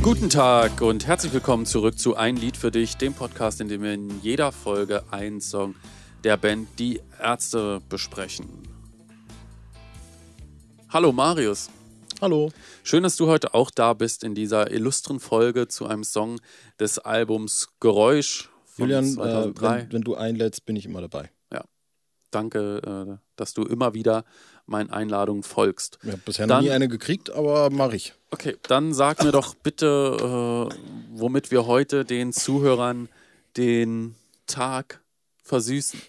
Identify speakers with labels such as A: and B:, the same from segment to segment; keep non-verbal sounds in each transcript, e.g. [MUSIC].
A: Guten Tag und herzlich willkommen zurück zu Ein Lied für dich, dem Podcast, in dem wir in jeder Folge einen Song der Band Die Ärzte besprechen. Hallo Marius.
B: Hallo.
A: Schön, dass du heute auch da bist in dieser illustren Folge zu einem Song des Albums Geräusch
B: von Julian, 2003. Äh, wenn, wenn, du einlädst, bin ich immer dabei.
A: Ja. Danke, äh, dass du immer wieder meinen Einladungen folgst.
B: Ich habe bisher dann, noch nie eine gekriegt, aber mache ich.
A: Okay, dann sag mir doch bitte, äh, womit wir heute den Zuhörern den Tag versüßen.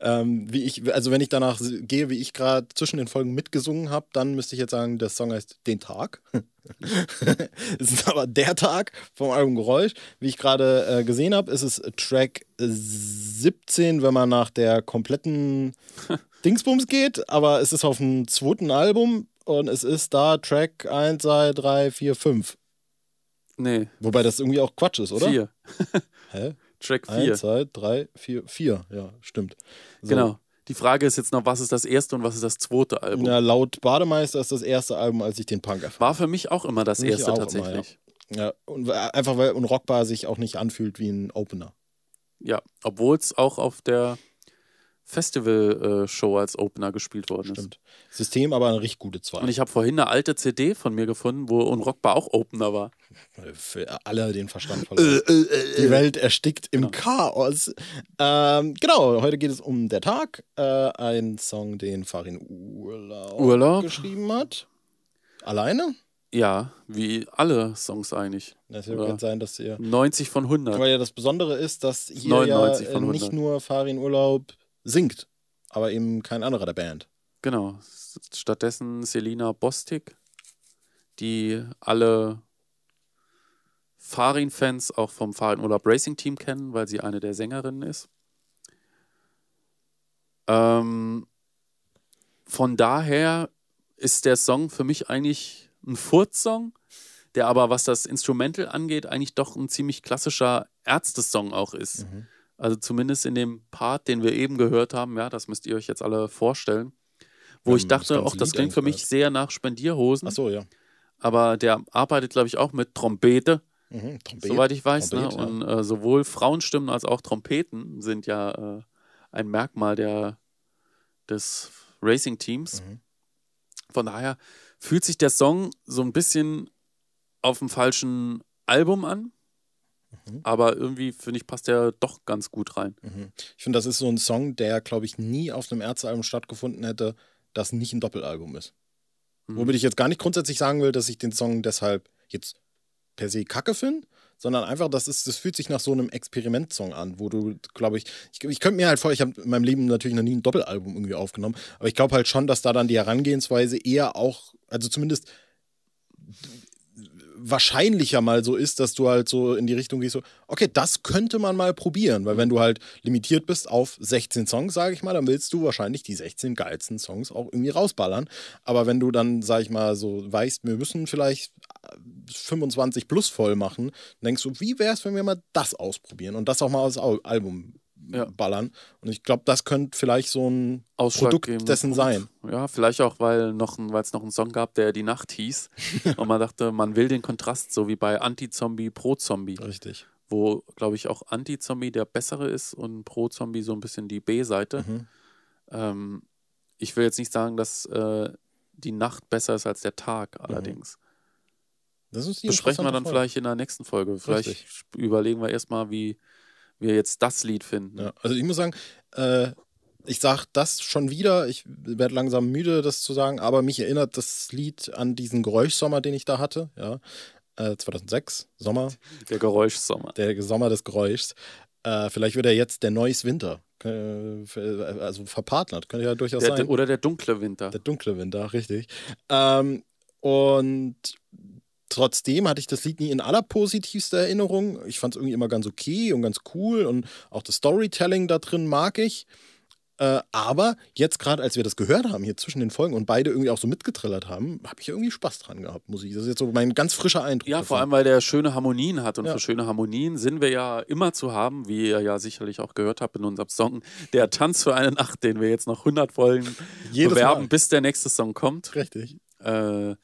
B: Ähm, wie ich, also wenn ich danach gehe, wie ich gerade zwischen den Folgen mitgesungen habe, dann müsste ich jetzt sagen, der Song heißt Den Tag. [LAUGHS] es ist aber der Tag vom Album Geräusch. Wie ich gerade äh, gesehen habe, ist es Track 17, wenn man nach der kompletten [LAUGHS] Dingsbums geht, aber es ist auf dem zweiten Album und es ist da Track 1, 2, 3, 4, 5.
A: Nee.
B: Wobei das irgendwie auch Quatsch ist, oder?
A: 4. [LAUGHS]
B: Hä?
A: Track 4.
B: 1, 2, 3, 4, 4. Ja, stimmt.
A: So. Genau. Die Frage ist jetzt noch, was ist das erste und was ist das zweite Album?
B: Ja, laut Bademeister ist das erste Album, als ich den Punk erfahre.
A: War für mich auch immer das mich erste tatsächlich.
B: Immer, ja. ja. und einfach weil Unrockbar sich auch nicht anfühlt wie ein Opener.
A: Ja, obwohl es auch auf der Festival-Show als Opener gespielt worden ist.
B: Stimmt. System aber eine richtig gute 2.
A: Und ich habe vorhin eine alte CD von mir gefunden, wo Unrockbar auch Opener war.
B: Für alle den Verstand [LAUGHS] verloren. Äh, äh, äh, Die Welt erstickt im genau. Chaos. Ähm, genau, heute geht es um Der Tag. Ein Song, den Farin Urlaub,
A: Urlaub
B: geschrieben hat. Alleine?
A: Ja, wie alle Songs eigentlich.
B: Das kann sein, dass ihr
A: 90 von 100.
B: Weil ja das Besondere ist, dass hier ja nicht nur Farin Urlaub singt, aber eben kein anderer der Band.
A: Genau. Stattdessen Selina Bostik, die alle Farin-Fans auch vom Farin Urlaub Racing Team kennen, weil sie eine der Sängerinnen ist. Ähm, von daher ist der Song für mich eigentlich ein Furz-Song, der aber, was das Instrumental angeht, eigentlich doch ein ziemlich klassischer Ärzte-Song auch ist. Mhm. Also zumindest in dem Part, den wir eben gehört haben, ja, das müsst ihr euch jetzt alle vorstellen. Wo ja, ich dachte, auch das klingt für mich sehr nach Spendierhosen.
B: Ach so, ja.
A: Aber der arbeitet, glaube ich, auch mit Trompete. Mhm, Trompete soweit ich weiß. ne? Und äh, sowohl Frauenstimmen als auch Trompeten sind ja äh, ein Merkmal der, des Racing-Teams. Mhm. Von daher fühlt sich der Song so ein bisschen auf dem falschen Album an. Mhm. Aber irgendwie, finde ich, passt der doch ganz gut rein.
B: Mhm. Ich finde, das ist so ein Song, der, glaube ich, nie auf einem Ärztealbum stattgefunden hätte, das nicht ein Doppelalbum ist. Mhm. Womit ich jetzt gar nicht grundsätzlich sagen will, dass ich den Song deshalb jetzt per se kacke finde, sondern einfach, das, ist, das fühlt sich nach so einem Experimentsong an, wo du, glaube ich, ich, ich könnte mir halt vor, ich habe in meinem Leben natürlich noch nie ein Doppelalbum irgendwie aufgenommen, aber ich glaube halt schon, dass da dann die Herangehensweise eher auch, also zumindest wahrscheinlicher mal so ist, dass du halt so in die Richtung gehst, so, okay, das könnte man mal probieren, weil wenn du halt limitiert bist auf 16 Songs, sage ich mal, dann willst du wahrscheinlich die 16 geilsten Songs auch irgendwie rausballern. Aber wenn du dann, sage ich mal, so weißt, wir müssen vielleicht 25 plus voll machen, denkst du, wie wäre es, wenn wir mal das ausprobieren und das auch mal als Album ja. ballern. Und ich glaube, das könnte vielleicht so ein Produkt dessen Punkt. sein.
A: Ja, vielleicht auch, weil noch es noch einen Song gab, der die Nacht hieß. [LAUGHS] und man dachte, man will den Kontrast, so wie bei Anti-Zombie, Pro-Zombie.
B: Richtig.
A: Wo, glaube ich, auch Anti-Zombie der bessere ist und Pro-Zombie so ein bisschen die B-Seite. Mhm. Ähm, ich will jetzt nicht sagen, dass äh, die Nacht besser ist als der Tag, mhm. allerdings.
B: Das ist die
A: Besprechen wir dann Folge. vielleicht in der nächsten Folge. Vielleicht Richtig. überlegen wir erstmal, wie wir jetzt das Lied finden.
B: Ja, also ich muss sagen, äh, ich sage das schon wieder, ich werde langsam müde, das zu sagen, aber mich erinnert das Lied an diesen Geräuschsommer, den ich da hatte, ja. Äh, 2006, Sommer.
A: Der Geräuschsommer.
B: Der Sommer des Geräuschs. Äh, vielleicht wird er jetzt der Neues Winter. Äh, also verpartnert, könnte ja durchaus
A: der,
B: sein.
A: Oder der dunkle Winter.
B: Der dunkle Winter, richtig. Ähm, und Trotzdem hatte ich das Lied nie in aller positivster Erinnerung. Ich fand es irgendwie immer ganz okay und ganz cool und auch das Storytelling da drin mag ich. Äh, aber jetzt gerade, als wir das gehört haben, hier zwischen den Folgen und beide irgendwie auch so mitgetrillert haben, habe ich irgendwie Spaß dran gehabt, muss ich. Das ist jetzt so mein ganz frischer Eindruck.
A: Ja, davon. vor allem, weil der schöne Harmonien hat. Und ja. für schöne Harmonien sind wir ja immer zu haben, wie ihr ja sicherlich auch gehört habt in unserem Song, der Tanz für eine Nacht, den wir jetzt noch 100 Folgen Jedes bewerben, Mal. bis der nächste Song kommt.
B: Richtig.
A: Äh,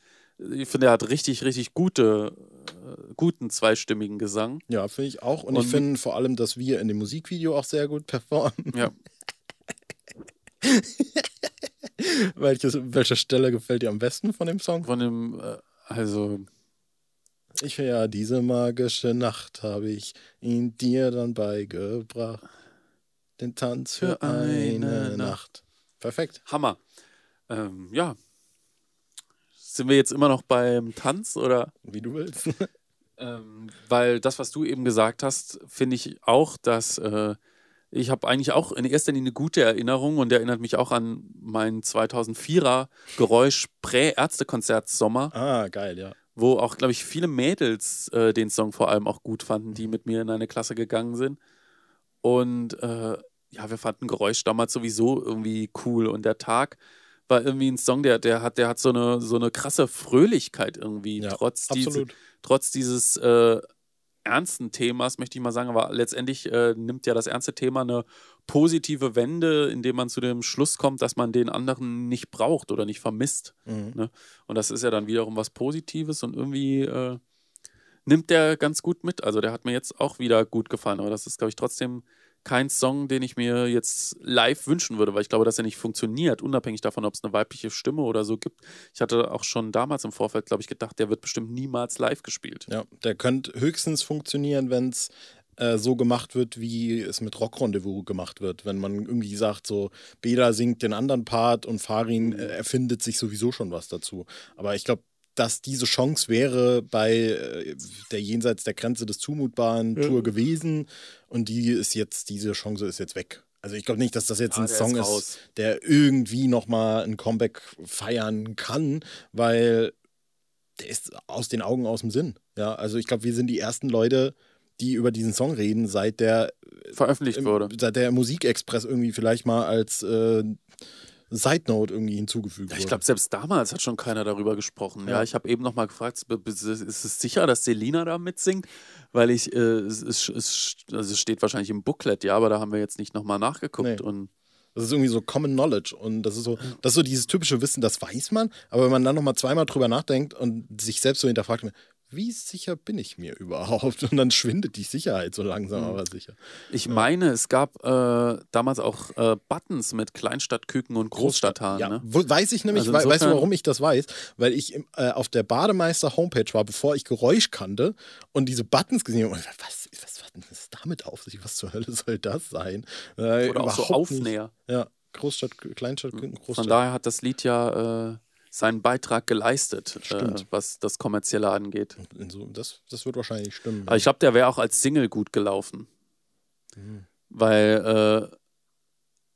A: ich finde, er hat richtig, richtig gute, äh, guten zweistimmigen Gesang.
B: Ja, finde ich auch. Und, Und ich finde vor allem, dass wir in dem Musikvideo auch sehr gut performen. Ja. [LAUGHS] Welches, welche Stelle gefällt dir am besten von dem Song?
A: Von dem, äh, also.
B: Ich ja, diese magische Nacht habe ich ihn dir dann beigebracht. Den Tanz für, für eine, eine Nacht. Perfekt.
A: Hammer. Ähm, ja. Sind wir jetzt immer noch beim Tanz oder?
B: Wie du willst.
A: ähm, weil das, was du eben gesagt hast, finde ich auch, dass äh, ich habe eigentlich auch in erster Linie eine gute Erinnerung und erinnert mich auch an mein 2004er Geräusch Prä-Ärztekonzert Sommer.
B: Ah, geil, ja.
A: Wo auch, glaube ich, viele Mädels äh, den Song vor allem auch gut fanden, die mit mir in eine Klasse gegangen sind. Und äh, ja, wir fanden Geräusch damals sowieso irgendwie cool und der Tag war irgendwie ein Song, der, der hat, der hat so eine, so eine krasse Fröhlichkeit irgendwie, ja, trotz, diese, trotz dieses äh, ernsten Themas, möchte ich mal sagen, aber letztendlich äh, nimmt ja das ernste Thema eine positive Wende, indem man zu dem Schluss kommt, dass man den anderen nicht braucht oder nicht vermisst. Mhm. Ne? Und das ist ja dann wiederum was Positives und irgendwie äh, nimmt der ganz gut mit. Also der hat mir jetzt auch wieder gut gefallen, aber das ist, glaube ich, trotzdem kein Song, den ich mir jetzt live wünschen würde, weil ich glaube, dass er nicht funktioniert, unabhängig davon, ob es eine weibliche Stimme oder so gibt. Ich hatte auch schon damals im Vorfeld, glaube ich, gedacht, der wird bestimmt niemals live gespielt.
B: Ja, der könnte höchstens funktionieren, wenn es äh, so gemacht wird, wie es mit Rock Rendezvous gemacht wird. Wenn man irgendwie sagt, so Bela singt den anderen Part und Farin äh, erfindet sich sowieso schon was dazu. Aber ich glaube, dass diese Chance wäre bei äh, der jenseits der Grenze des Zumutbaren ja. Tour gewesen und die ist jetzt, diese Chance ist jetzt weg. Also ich glaube nicht, dass das jetzt ja, ein Song ist, ist, der irgendwie nochmal ein Comeback feiern kann, weil der ist aus den Augen, aus dem Sinn. Ja, also ich glaube, wir sind die ersten Leute, die über diesen Song reden, seit der
A: veröffentlicht wurde.
B: Seit der Musikexpress irgendwie vielleicht mal als äh, Side Note irgendwie hinzugefügt
A: ja, Ich glaube, selbst damals hat schon keiner darüber gesprochen. Ja, ja ich habe eben noch mal gefragt, ist es sicher, dass Selina da mitsingt? Weil ich, äh, es, es, es, also es steht wahrscheinlich im Booklet, ja, aber da haben wir jetzt nicht noch mal nachgeguckt. Nee. Und
B: das ist irgendwie so Common Knowledge und das ist so, das ist so dieses typische Wissen, das weiß man, aber wenn man dann noch mal zweimal drüber nachdenkt und sich selbst so hinterfragt, wie sicher bin ich mir überhaupt? [LAUGHS] Und dann schwindet die Sicherheit so langsam, aber sicher.
A: Ich meine, es gab äh, damals auch äh, Buttons mit Kleinstadtküken und Großstadthahn. Ja, ne?
B: weiß ich nämlich, also weißt du, warum ich das weiß? Weil ich äh, auf der Bademeister-Homepage war, bevor ich Geräusch kannte und diese Buttons gesehen habe. Was, was, was ist damit auf sich? Was zur Hölle soll das sein?
A: Äh, Oder auch so Aufnäher.
B: Nicht. Ja, Großstadt, Kleinstadtküken, Großstadt.
A: Von daher hat das Lied ja äh, seinen Beitrag geleistet, äh, was das Kommerzielle angeht.
B: Das, das wird wahrscheinlich stimmen.
A: Aber ich glaube, der wäre auch als Single gut gelaufen. Mhm. Weil äh,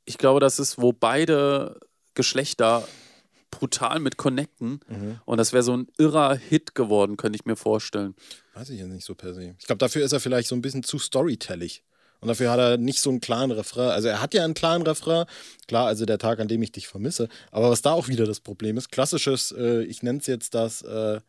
A: ich glaube, das ist, wo beide Geschlechter brutal mit connecten. Mhm. Und das wäre so ein irrer Hit geworden, könnte ich mir vorstellen.
B: Weiß ich jetzt nicht so per se. Ich glaube, dafür ist er vielleicht so ein bisschen zu storytellig. Und dafür hat er nicht so einen klaren Refrain. Also er hat ja einen klaren Refrain. Klar, also der Tag, an dem ich dich vermisse. Aber was da auch wieder das Problem ist, klassisches, äh, ich nenne es jetzt das, äh,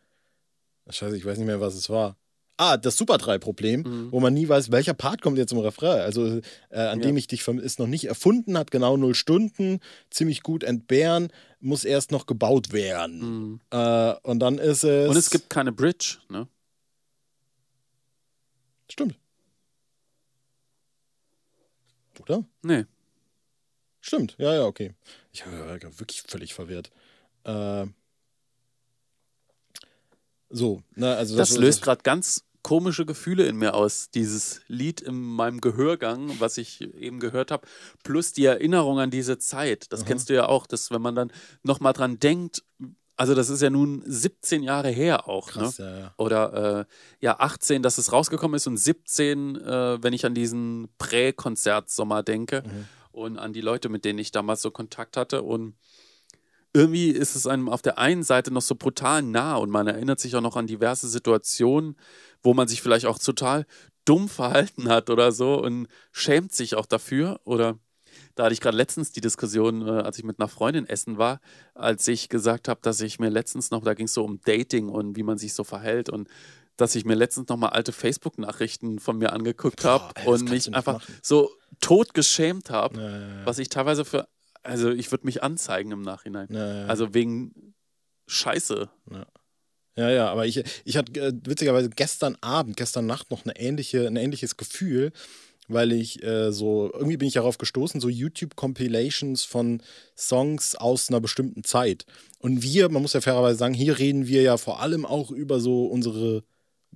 B: scheiße, ich weiß nicht mehr, was es war. Ah, das Super 3-Problem, mhm. wo man nie weiß, welcher Part kommt jetzt im Refrain. Also, äh, an ja. dem ich dich vermisse, ist noch nicht erfunden, hat genau null Stunden, ziemlich gut entbehren, muss erst noch gebaut werden. Mhm. Äh, und dann ist es.
A: Und es gibt keine Bridge, ne?
B: Stimmt. Oder?
A: Nee.
B: Stimmt, ja, ja, okay. Ich war wirklich völlig verwirrt. Äh, so, ne, also
A: das, das löst gerade ganz komische Gefühle in mir aus, dieses Lied in meinem Gehörgang, was ich eben gehört habe, plus die Erinnerung an diese Zeit. Das Aha. kennst du ja auch, dass wenn man dann nochmal dran denkt, also das ist ja nun 17 Jahre her auch. Ne? Krass, ne? ja, ja. Oder äh, ja, 18, dass es rausgekommen ist und 17, äh, wenn ich an diesen Prä-Konzertsommer denke mhm. und an die Leute, mit denen ich damals so Kontakt hatte. Und irgendwie ist es einem auf der einen Seite noch so brutal nah und man erinnert sich auch noch an diverse Situationen, wo man sich vielleicht auch total dumm verhalten hat oder so und schämt sich auch dafür oder da hatte ich gerade letztens die Diskussion, äh, als ich mit einer Freundin essen war, als ich gesagt habe, dass ich mir letztens noch, da ging es so um Dating und wie man sich so verhält und dass ich mir letztens noch mal alte Facebook-Nachrichten von mir angeguckt habe und mich einfach machen. so tot geschämt habe, ja, ja, ja. was ich teilweise für, also ich würde mich anzeigen im Nachhinein. Also wegen Scheiße.
B: Ja, ja, aber ich, ich hatte äh, witzigerweise gestern Abend, gestern Nacht noch eine ähnliche, ein ähnliches Gefühl, weil ich äh, so, irgendwie bin ich darauf gestoßen, so YouTube-Compilations von Songs aus einer bestimmten Zeit. Und wir, man muss ja fairerweise sagen, hier reden wir ja vor allem auch über so unsere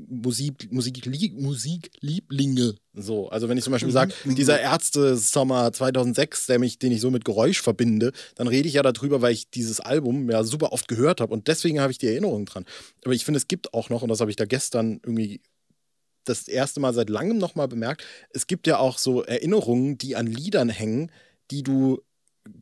B: Musik, Musik, Musiklieblinge. So, also wenn ich zum Beispiel sage, dieser Ärzte-Sommer 2006, der mich, den ich so mit Geräusch verbinde, dann rede ich ja darüber, weil ich dieses Album ja super oft gehört habe und deswegen habe ich die Erinnerung dran. Aber ich finde, es gibt auch noch, und das habe ich da gestern irgendwie das erste Mal seit langem nochmal bemerkt, es gibt ja auch so Erinnerungen, die an Liedern hängen, die du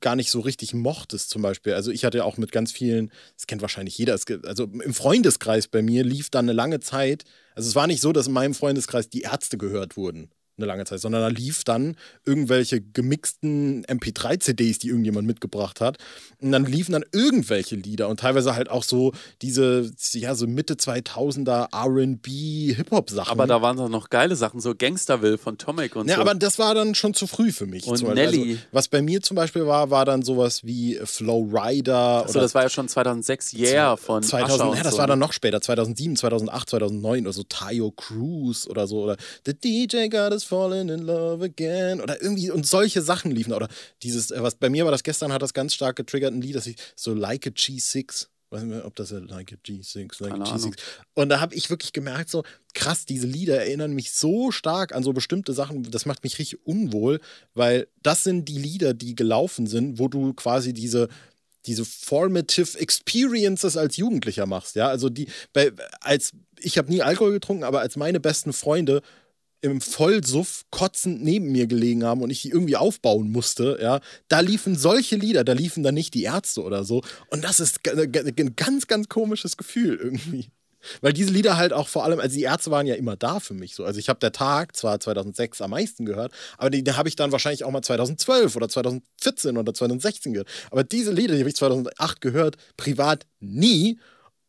B: gar nicht so richtig mochtest, zum Beispiel. Also ich hatte ja auch mit ganz vielen, das kennt wahrscheinlich jeder, also im Freundeskreis bei mir lief dann eine lange Zeit, also es war nicht so, dass in meinem Freundeskreis die Ärzte gehört wurden eine lange Zeit, sondern da lief dann irgendwelche gemixten MP3-CDs, die irgendjemand mitgebracht hat. Und dann liefen dann irgendwelche Lieder und teilweise halt auch so diese, ja, so Mitte 2000er RB, Hip-Hop-Sachen.
A: Aber da waren dann noch geile Sachen, so Gangsterville von Tomek und
B: ja,
A: so.
B: aber das war dann schon zu früh für mich.
A: Und Nelly.
B: Also, was bei mir zum Beispiel war, war dann sowas wie Flow Rider.
A: Achso, das war ja schon 2006, Yeah von
B: 2000, Ja, das so. war dann noch später, 2007, 2008, 2009 oder so Tayo Cruz oder so. Oder The DJ got his fallen in love again. Oder irgendwie und solche Sachen liefen. Oder dieses äh, was bei mir war das gestern hat das ganz stark getriggert ein Lied, das ich so Like a G6 weiß nicht mehr, ob das Like a G6, Like a G6. Und da habe ich wirklich gemerkt, so krass, diese Lieder erinnern mich so stark an so bestimmte Sachen, das macht mich richtig unwohl, weil das sind die Lieder, die gelaufen sind, wo du quasi diese diese formative Experiences als Jugendlicher machst, ja, also die bei als ich habe nie Alkohol getrunken, aber als meine besten Freunde im Vollsuff kotzend neben mir gelegen haben und ich die irgendwie aufbauen musste, ja, da liefen solche Lieder, da liefen dann nicht die Ärzte oder so. Und das ist ein ganz, ganz komisches Gefühl irgendwie. Weil diese Lieder halt auch vor allem, also die Ärzte waren ja immer da für mich so. Also ich habe der Tag zwar 2006 am meisten gehört, aber die, die habe ich dann wahrscheinlich auch mal 2012 oder 2014 oder 2016 gehört. Aber diese Lieder, die habe ich 2008 gehört, privat nie.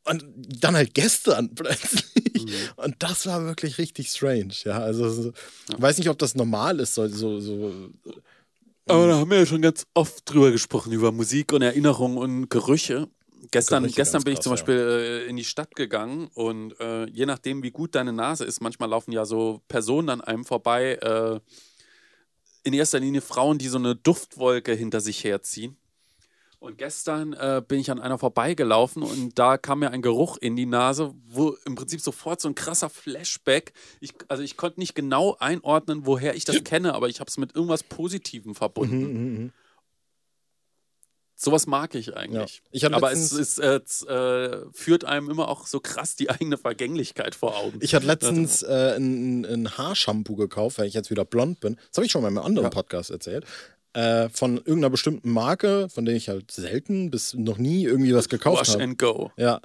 B: Und dann halt gestern [LAUGHS] plötzlich. Mhm. Und das war wirklich richtig strange. Ja, also ich weiß nicht, ob das normal ist, so, so, so
A: aber da haben wir ja schon ganz oft drüber gesprochen, über Musik und Erinnerungen und Gerüche. Gestern, Gerüche gestern bin krass, ich zum Beispiel ja. Äh, in die Stadt gegangen und äh, je nachdem, wie gut deine Nase ist, manchmal laufen ja so Personen an einem vorbei. Äh, in erster Linie Frauen, die so eine Duftwolke hinter sich herziehen. Und gestern äh, bin ich an einer vorbeigelaufen und da kam mir ein Geruch in die Nase, wo im Prinzip sofort so ein krasser Flashback. Ich, also ich konnte nicht genau einordnen, woher ich das kenne, aber ich habe es mit irgendwas Positivem verbunden. Mhm, mh, mh. Sowas mag ich eigentlich. Ja. Ich Aber es, es, es äh, führt einem immer auch so krass die eigene Vergänglichkeit vor Augen.
B: Ich hatte letztens äh, ein, ein Haarshampoo gekauft, weil ich jetzt wieder blond bin. Das habe ich schon mal in einem anderen ja. Podcast erzählt äh, von irgendeiner bestimmten Marke, von der ich halt selten bis noch nie irgendwie was gekauft habe. Wash
A: and go.
B: Ja.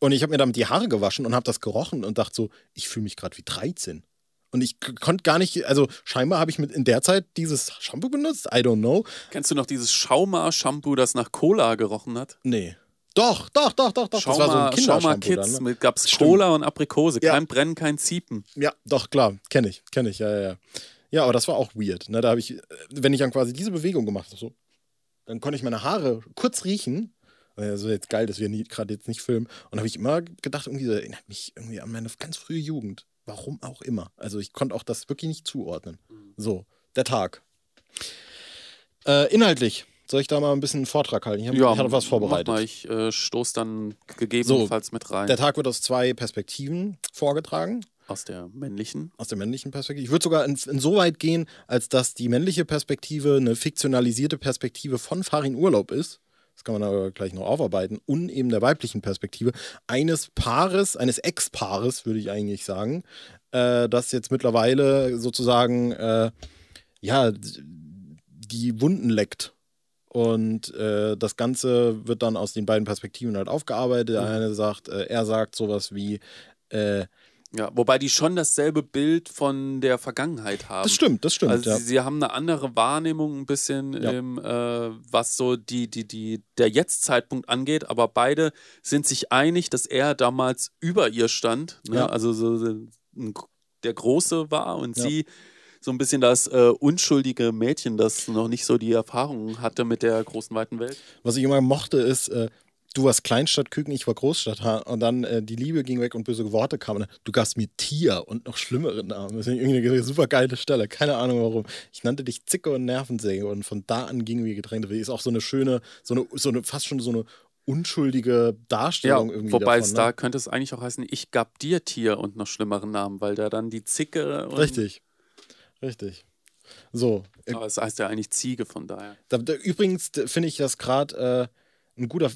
B: Und ich habe mir damit die Haare gewaschen und habe das gerochen und dachte so, ich fühle mich gerade wie 13. Und ich konnte gar nicht, also scheinbar habe ich mit in der Zeit dieses Shampoo benutzt, I don't know.
A: Kennst du noch dieses Schauma-Shampoo, das nach Cola gerochen hat?
B: Nee. Doch, doch, doch, doch, doch.
A: Schauma, das war so ein Schauma Kids dann, ne? mit gab's Cola und Aprikose, ja. kein Brennen, kein Ziepen.
B: Ja, doch, klar, kenne ich, kenne ich, ja, ja, ja. Ja, aber das war auch weird. Ne? Da habe ich, äh, wenn ich dann quasi diese Bewegung gemacht habe, so, dann konnte ich meine Haare kurz riechen. Also jetzt geil, dass wir gerade jetzt nicht filmen. Und habe ich immer gedacht, irgendwie das erinnert mich irgendwie an meine ganz frühe Jugend. Warum auch immer. Also ich konnte auch das wirklich nicht zuordnen. Mhm. So, der Tag. Äh, inhaltlich. Soll ich da mal ein bisschen einen Vortrag halten? Ich, hab, ja, ich hatte was vorbereitet.
A: Mal, ich äh, stoße dann gegebenenfalls so, mit rein.
B: Der Tag wird aus zwei Perspektiven vorgetragen.
A: Aus der männlichen?
B: Aus der männlichen Perspektive. Ich würde sogar insoweit gehen, als dass die männliche Perspektive eine fiktionalisierte Perspektive von Farin Urlaub ist. Das kann man aber gleich noch aufarbeiten. Und eben der weiblichen Perspektive eines Paares, eines Ex-Paares, würde ich eigentlich sagen, äh, das jetzt mittlerweile sozusagen, äh, ja, die Wunden leckt. Und äh, das Ganze wird dann aus den beiden Perspektiven halt aufgearbeitet. Der mhm. eine sagt, äh, er sagt sowas wie, äh,
A: ja, wobei die schon dasselbe Bild von der Vergangenheit haben.
B: Das stimmt, das stimmt.
A: Also
B: ja.
A: sie, sie, haben eine andere Wahrnehmung ein bisschen, ja. im, äh, was so die, die, die, der Jetzt-Zeitpunkt angeht, aber beide sind sich einig, dass er damals über ihr stand. Ne? Ja. Also so der Große war und sie so ein bisschen das äh, unschuldige Mädchen, das noch nicht so die Erfahrung hatte mit der großen weiten Welt.
B: Was ich immer mochte, ist, äh, du warst Kleinstadtküken, ich war Großstadt und dann äh, die Liebe ging weg und böse Worte kamen. Du gabst mir Tier und noch schlimmere Namen. Das ist eine super geile Stelle. Keine Ahnung warum. Ich nannte dich Zicke und Nervensäge und von da an gingen wir getrennte Wege. Ist auch so eine schöne, so eine, so eine fast schon so eine unschuldige Darstellung ja, irgendwie.
A: Wobei davon,
B: es
A: ne? da könnte es eigentlich auch heißen, ich gab dir Tier und noch schlimmeren Namen, weil da dann die Zicke.
B: Richtig. Richtig. So.
A: Aber es heißt ja eigentlich Ziege von daher.
B: Da, da, übrigens finde ich das gerade äh, ein guter,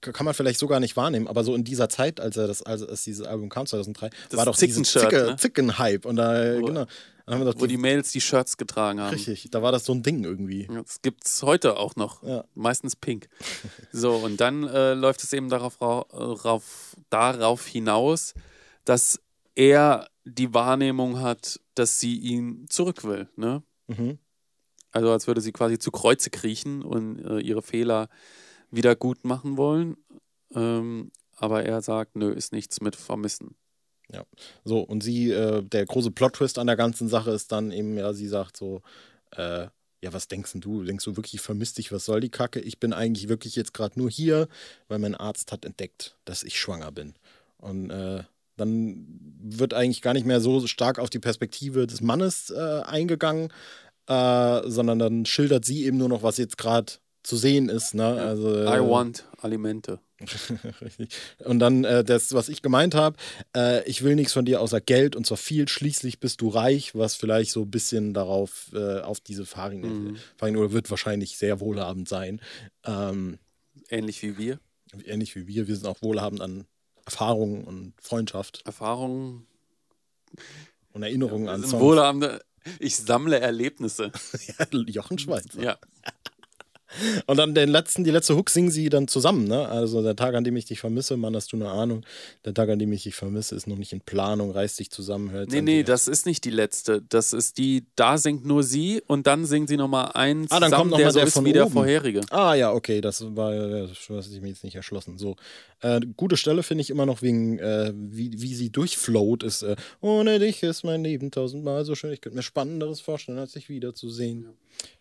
B: kann man vielleicht sogar nicht wahrnehmen, aber so in dieser Zeit, als er das, als, dieses Album kam, 2003, das war doch
A: Zicken
B: diese Zicke,
A: ne?
B: Zicken-Hype. Und da,
A: wo,
B: genau.
A: Wo die, die Mails die Shirts getragen haben.
B: Richtig, da war das so ein Ding irgendwie.
A: Das gibt es heute auch noch.
B: Ja.
A: Meistens pink. so, und dann äh, läuft es eben darauf, rauf, darauf hinaus, dass er die Wahrnehmung hat, dass sie ihn zurück will. Ne?
B: Mhm.
A: Also als würde sie quasi zu Kreuze kriechen und äh, ihre Fehler wieder gut machen wollen. Ähm, aber er sagt, nö, ist nichts mit vermissen.
B: Ja, so, und sie, äh, der große Plot-Twist an der ganzen Sache ist dann eben, ja, sie sagt so, äh, ja, was denkst du? Denkst du wirklich, vermisst dich, was soll die Kacke? Ich bin eigentlich wirklich jetzt gerade nur hier, weil mein Arzt hat entdeckt, dass ich schwanger bin. Und äh, dann wird eigentlich gar nicht mehr so stark auf die Perspektive des Mannes äh, eingegangen, äh, sondern dann schildert sie eben nur noch, was jetzt gerade zu sehen ist. Ne? Also,
A: I äh, want Alimente. [LAUGHS]
B: Richtig. Und dann äh, das, was ich gemeint habe, äh, ich will nichts von dir außer Geld und zwar viel, schließlich bist du reich, was vielleicht so ein bisschen darauf, äh, auf diese Fahrringe, mhm. Fahrringe wird wahrscheinlich sehr wohlhabend sein. Ähm,
A: ähnlich wie wir.
B: Ähnlich wie wir, wir sind auch wohlhabend an Erfahrungen und Freundschaft.
A: Erfahrungen.
B: Und Erinnerungen ja, an
A: Songs. Wohlhabende, ich sammle Erlebnisse. [LAUGHS]
B: ja, Jochen Schweizer.
A: Ja.
B: Und dann den letzten, die letzte Hook singen sie dann zusammen, ne? Also der Tag, an dem ich dich vermisse, Mann, hast du eine Ahnung. Der Tag, an dem ich dich vermisse, ist noch nicht in Planung, reißt dich zusammen, hört
A: Nee, nee, das ist nicht die letzte. Das ist die, da singt nur sie und dann singen sie nochmal eins
B: ah, dann
A: zusammen,
B: kommt noch der,
A: so
B: der
A: ist
B: von
A: wie der
B: oben.
A: vorherige.
B: Ah ja, okay, das war, das hat sich mir jetzt nicht erschlossen. So, äh, gute Stelle finde ich immer noch wegen, äh, wie, wie sie durchflowt, ist, äh, ohne dich ist mein Leben tausendmal so schön. Ich könnte mir Spannenderes vorstellen, als dich wiederzusehen. Ja.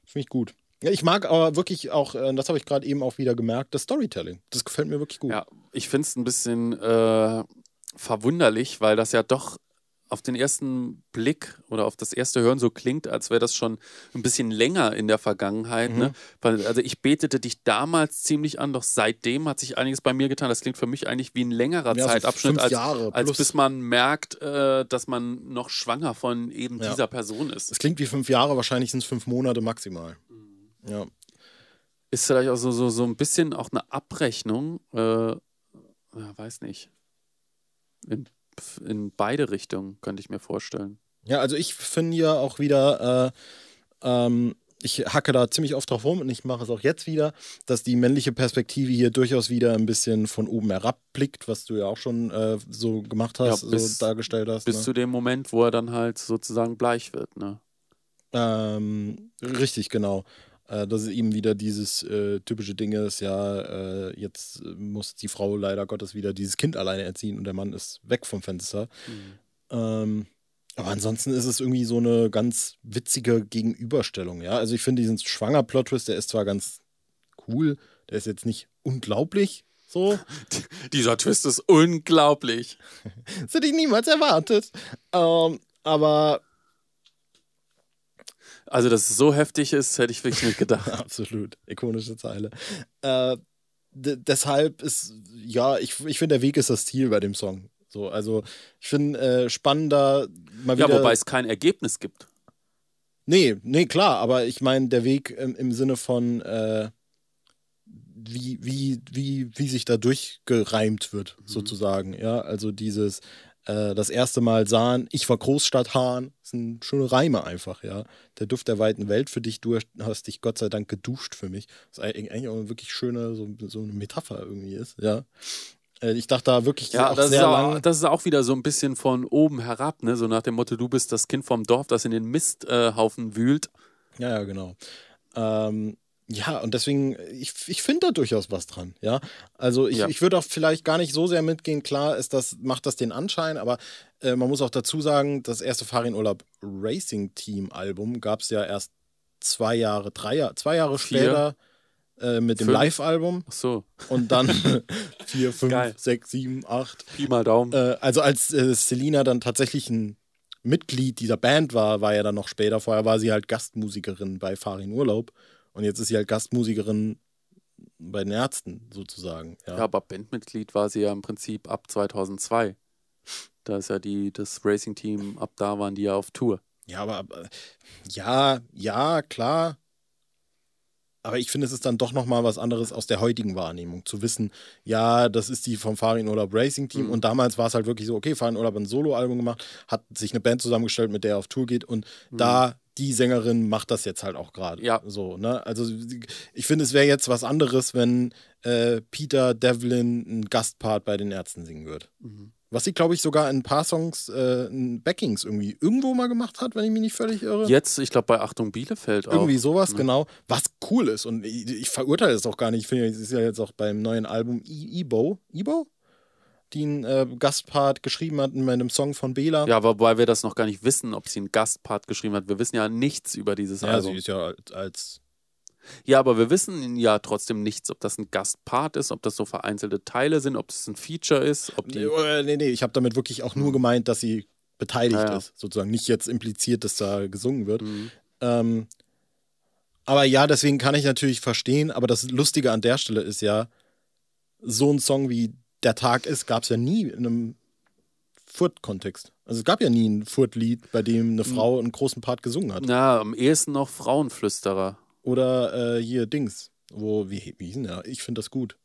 B: Finde ich gut. Ich mag aber wirklich auch, äh, das habe ich gerade eben auch wieder gemerkt, das Storytelling. Das gefällt mir wirklich gut.
A: Ja, ich finde es ein bisschen äh, verwunderlich, weil das ja doch auf den ersten Blick oder auf das erste Hören so klingt, als wäre das schon ein bisschen länger in der Vergangenheit. Ne? Mhm. Ne? Weil, also ich betete dich damals ziemlich an, doch seitdem hat sich einiges bei mir getan. Das klingt für mich eigentlich wie ein längerer ja, Zeitabschnitt,
B: als,
A: als, bis man merkt, äh, dass man noch schwanger von eben ja. dieser Person ist.
B: Es klingt wie fünf Jahre, wahrscheinlich sind es fünf Monate maximal. Ja.
A: Ist vielleicht auch so, so, so ein bisschen auch eine Abrechnung, äh, ja, weiß nicht. In, in beide Richtungen, könnte ich mir vorstellen.
B: Ja, also ich finde ja auch wieder, äh, ähm, ich hacke da ziemlich oft drauf rum und ich mache es auch jetzt wieder, dass die männliche Perspektive hier durchaus wieder ein bisschen von oben herab blickt, was du ja auch schon äh, so gemacht hast, ja, bis, so dargestellt hast.
A: Bis
B: ne?
A: zu dem Moment, wo er dann halt sozusagen bleich wird, ne?
B: Ähm, richtig, genau. Äh, dass es eben wieder dieses äh, typische Ding ist, ja, äh, jetzt muss die Frau leider Gottes wieder dieses Kind alleine erziehen und der Mann ist weg vom Fenster. Mhm. Ähm, aber ansonsten ist es irgendwie so eine ganz witzige Gegenüberstellung, ja. Also ich finde diesen schwanger Plot-Twist, der ist zwar ganz cool, der ist jetzt nicht unglaublich, so. [LAUGHS]
A: Dieser Twist ist unglaublich. [LAUGHS]
B: das hätte ich niemals erwartet. Ähm, aber
A: also, dass es so heftig ist, hätte ich wirklich nicht gedacht. [LAUGHS]
B: Absolut. Ikonische Zeile. Äh, deshalb ist, ja, ich, ich finde, der Weg ist das Ziel bei dem Song. So, also, ich finde äh, spannender
A: mal wieder. Ja, wobei es kein Ergebnis gibt.
B: Nee, nee, klar, aber ich meine, der Weg im, im Sinne von, äh, wie, wie, wie, wie sich da durchgereimt wird, mhm. sozusagen. Ja, also dieses, äh, das erste Mal sahen, ich war Großstadthahn. Das sind schöne Reime einfach, ja. Der Duft der weiten Welt für dich, du hast dich Gott sei Dank geduscht für mich. Was eigentlich auch eine wirklich schöne, so, so eine Metapher irgendwie ist, ja. Äh, ich dachte da wirklich
A: ja, das sehr ist auch, lang. Das ist auch wieder so ein bisschen von oben herab, ne? So nach dem Motto, du bist das Kind vom Dorf, das in den Misthaufen äh, wühlt.
B: Ja, ja, genau. Ähm, ja, und deswegen, ich, ich finde da durchaus was dran, ja. Also ich, ja. ich würde auch vielleicht gar nicht so sehr mitgehen, klar ist das, macht das den Anschein, aber äh, man muss auch dazu sagen, das erste Farin Urlaub Racing Team Album gab es ja erst zwei Jahre, drei Jahre, zwei Jahre
A: Vier.
B: später. äh, mit dem Live-Album.
A: Ach so.
B: Und dann 4, 5, 6, 7, 8.
A: Pi mal Daumen.
B: Äh, also als äh, Selina dann tatsächlich ein Mitglied dieser Band war, war ja dann noch später. Vorher war sie halt Gastmusikerin bei Farin Urlaub. Und jetzt ist sie halt Gastmusikerin bei den Ärzten sozusagen. Ja.
A: ja, aber Bandmitglied war sie ja im Prinzip ab 2002. Da ist ja die, das Racing-Team, ab da waren die ja auf Tour.
B: Ja, aber ja, ja, klar. Aber ich finde, es ist dann doch nochmal was anderes aus der heutigen Wahrnehmung. Zu wissen, ja, das ist die vom Farin Urlaub Racing Team. Mhm. Und damals war es halt wirklich so, okay, Farin Urlaub hat ein Solo-Album gemacht, hat sich eine Band zusammengestellt, mit der er auf Tour geht. Und mhm. da die Sängerin macht das jetzt halt auch gerade.
A: Ja.
B: So, ne? Also ich finde, es wäre jetzt was anderes, wenn äh, Peter Devlin einen Gastpart bei den Ärzten singen würde. Mhm. Was sie, glaube ich, sogar in ein paar Songs äh, in Backings irgendwie irgendwo mal gemacht hat, wenn ich mich nicht völlig irre.
A: Jetzt, ich glaube, bei Achtung Bielefeld auch.
B: Irgendwie sowas, ne? genau. Was cool ist. Und ich, ich verurteile es auch gar nicht. Ich finde, es ist ja jetzt auch beim neuen Album Ibo. Ibo? Die einen äh, Gastpart geschrieben hat in einem Song von Bela.
A: Ja, wobei wir das noch gar nicht wissen, ob sie einen Gastpart geschrieben hat. Wir wissen ja nichts über dieses
B: ja,
A: Album.
B: Ja, sie ist ja als
A: ja, aber wir wissen ja trotzdem nichts, ob das ein Gastpart ist, ob das so vereinzelte Teile sind, ob das ein Feature ist. Ob die
B: nee, nee, nee. ich habe damit wirklich auch nur gemeint, dass sie beteiligt ja, ja. ist, sozusagen. Nicht jetzt impliziert, dass da gesungen wird. Mhm. Ähm, aber ja, deswegen kann ich natürlich verstehen, aber das Lustige an der Stelle ist ja, so ein Song wie Der Tag ist, gab es ja nie in einem Furt-Kontext. Also es gab ja nie ein Furt-Lied, bei dem eine hm. Frau einen großen Part gesungen hat.
A: Na, am ehesten noch Frauenflüsterer.
B: Oder äh, hier Dings, wo, wie, wie hieß denn der? Ich finde das gut.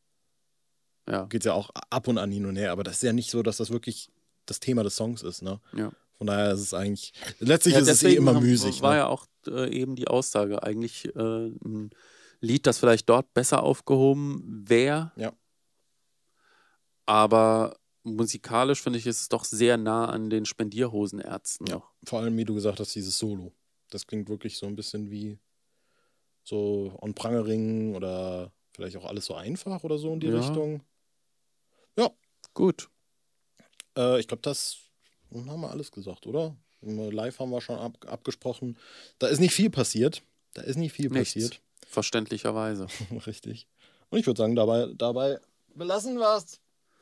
A: Ja.
B: Geht ja auch ab und an hin und her, aber das ist ja nicht so, dass das wirklich das Thema des Songs ist, ne?
A: Ja.
B: Von daher ist es eigentlich, letztlich ja, ist es eh immer müßig.
A: War
B: ne?
A: ja auch äh, eben die Aussage, eigentlich äh, ein Lied, das vielleicht dort besser aufgehoben wäre.
B: Ja.
A: Aber musikalisch finde ich, ist es doch sehr nah an den Spendierhosenärzten.
B: Ja, vor allem, wie du gesagt hast, dieses Solo. Das klingt wirklich so ein bisschen wie so on Prangering oder vielleicht auch alles so einfach oder so in die ja. Richtung. Ja.
A: Gut.
B: Äh, ich glaube, das haben wir alles gesagt, oder? Live haben wir schon ab, abgesprochen. Da ist nicht viel passiert. Da ist nicht viel Nichts. passiert.
A: Verständlicherweise. [LAUGHS]
B: Richtig. Und ich würde sagen, dabei, dabei belassen wir es.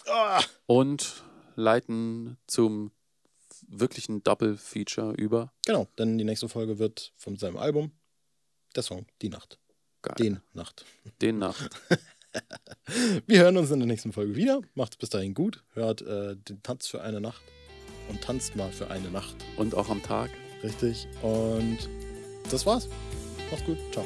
A: Ah. Und leiten zum wirklichen Double-Feature über.
B: Genau, denn die nächste Folge wird von seinem Album der Song Die Nacht.
A: Geil.
B: Den Nacht.
A: Den Nacht. [LAUGHS]
B: Wir hören uns in der nächsten Folge wieder. Macht's bis dahin gut. Hört äh, den Tanz für eine Nacht und tanzt mal für eine Nacht.
A: Und auch am Tag.
B: Richtig. Und das war's. Macht's gut. Ciao.